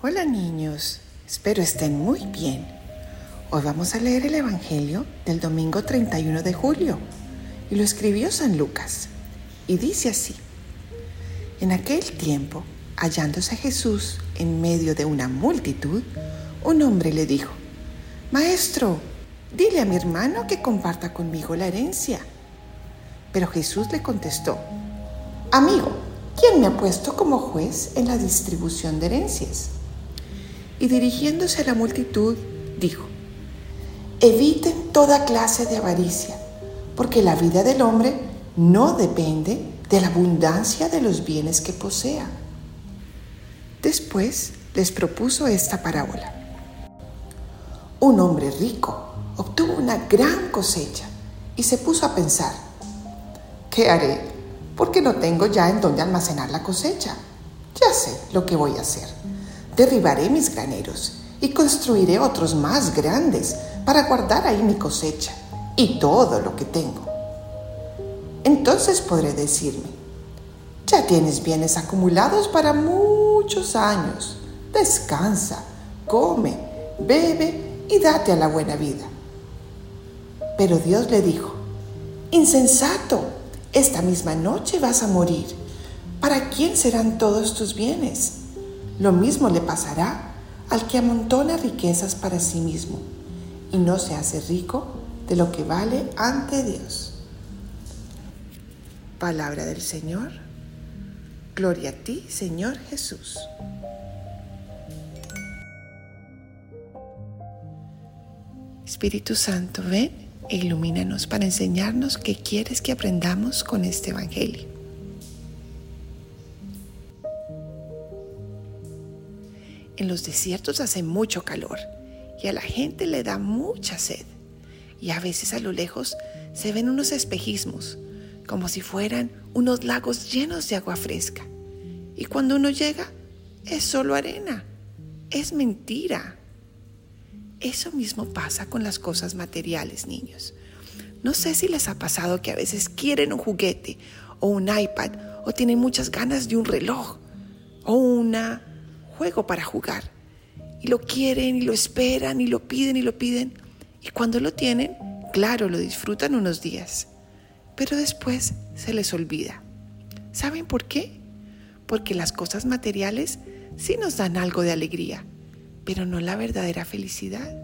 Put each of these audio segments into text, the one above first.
Hola niños, espero estén muy bien. Hoy vamos a leer el Evangelio del domingo 31 de julio y lo escribió San Lucas. Y dice así, en aquel tiempo, hallándose Jesús en medio de una multitud, un hombre le dijo, Maestro, dile a mi hermano que comparta conmigo la herencia. Pero Jesús le contestó, Amigo, ¿quién me ha puesto como juez en la distribución de herencias? Y dirigiéndose a la multitud, dijo, Eviten toda clase de avaricia, porque la vida del hombre no depende de la abundancia de los bienes que posea. Después les propuso esta parábola. Un hombre rico obtuvo una gran cosecha y se puso a pensar, ¿qué haré? Porque no tengo ya en dónde almacenar la cosecha. Ya sé lo que voy a hacer derribaré mis graneros y construiré otros más grandes para guardar ahí mi cosecha y todo lo que tengo. Entonces podré decirme, ya tienes bienes acumulados para muchos años, descansa, come, bebe y date a la buena vida. Pero Dios le dijo, insensato, esta misma noche vas a morir. ¿Para quién serán todos tus bienes? Lo mismo le pasará al que amontona riquezas para sí mismo y no se hace rico de lo que vale ante Dios. Palabra del Señor. Gloria a ti, Señor Jesús. Espíritu Santo, ven e ilumínanos para enseñarnos qué quieres que aprendamos con este Evangelio. En los desiertos hace mucho calor y a la gente le da mucha sed. Y a veces a lo lejos se ven unos espejismos, como si fueran unos lagos llenos de agua fresca. Y cuando uno llega, es solo arena. Es mentira. Eso mismo pasa con las cosas materiales, niños. No sé si les ha pasado que a veces quieren un juguete o un iPad o tienen muchas ganas de un reloj o una juego para jugar. Y lo quieren y lo esperan y lo piden y lo piden. Y cuando lo tienen, claro, lo disfrutan unos días. Pero después se les olvida. ¿Saben por qué? Porque las cosas materiales sí nos dan algo de alegría, pero no la verdadera felicidad.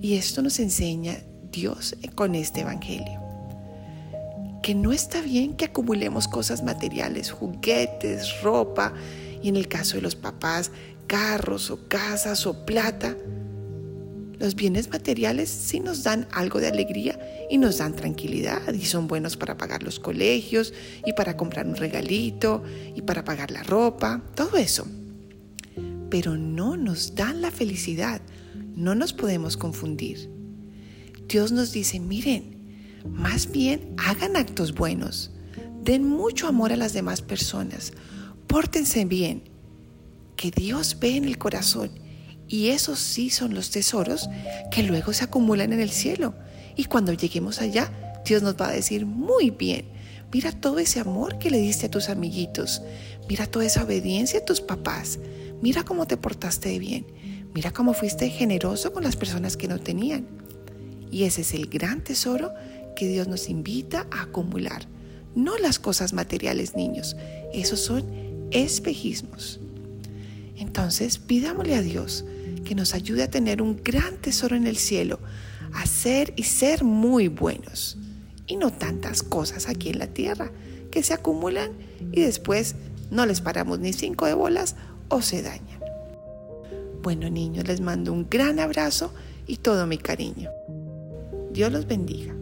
Y esto nos enseña Dios con este Evangelio. Que no está bien que acumulemos cosas materiales, juguetes, ropa, y en el caso de los papás, carros o casas o plata. Los bienes materiales sí nos dan algo de alegría y nos dan tranquilidad y son buenos para pagar los colegios y para comprar un regalito y para pagar la ropa, todo eso. Pero no nos dan la felicidad, no nos podemos confundir. Dios nos dice, miren, más bien hagan actos buenos, den mucho amor a las demás personas, pórtense bien, que Dios ve en el corazón. Y esos sí son los tesoros que luego se acumulan en el cielo. Y cuando lleguemos allá, Dios nos va a decir, muy bien, mira todo ese amor que le diste a tus amiguitos, mira toda esa obediencia a tus papás, mira cómo te portaste bien, mira cómo fuiste generoso con las personas que no tenían. Y ese es el gran tesoro que Dios nos invita a acumular. No las cosas materiales, niños, esos son espejismos. Entonces pidámosle a Dios que nos ayude a tener un gran tesoro en el cielo, a ser y ser muy buenos, y no tantas cosas aquí en la tierra que se acumulan y después no les paramos ni cinco de bolas o se dañan. Bueno niños, les mando un gran abrazo y todo mi cariño. Dios los bendiga.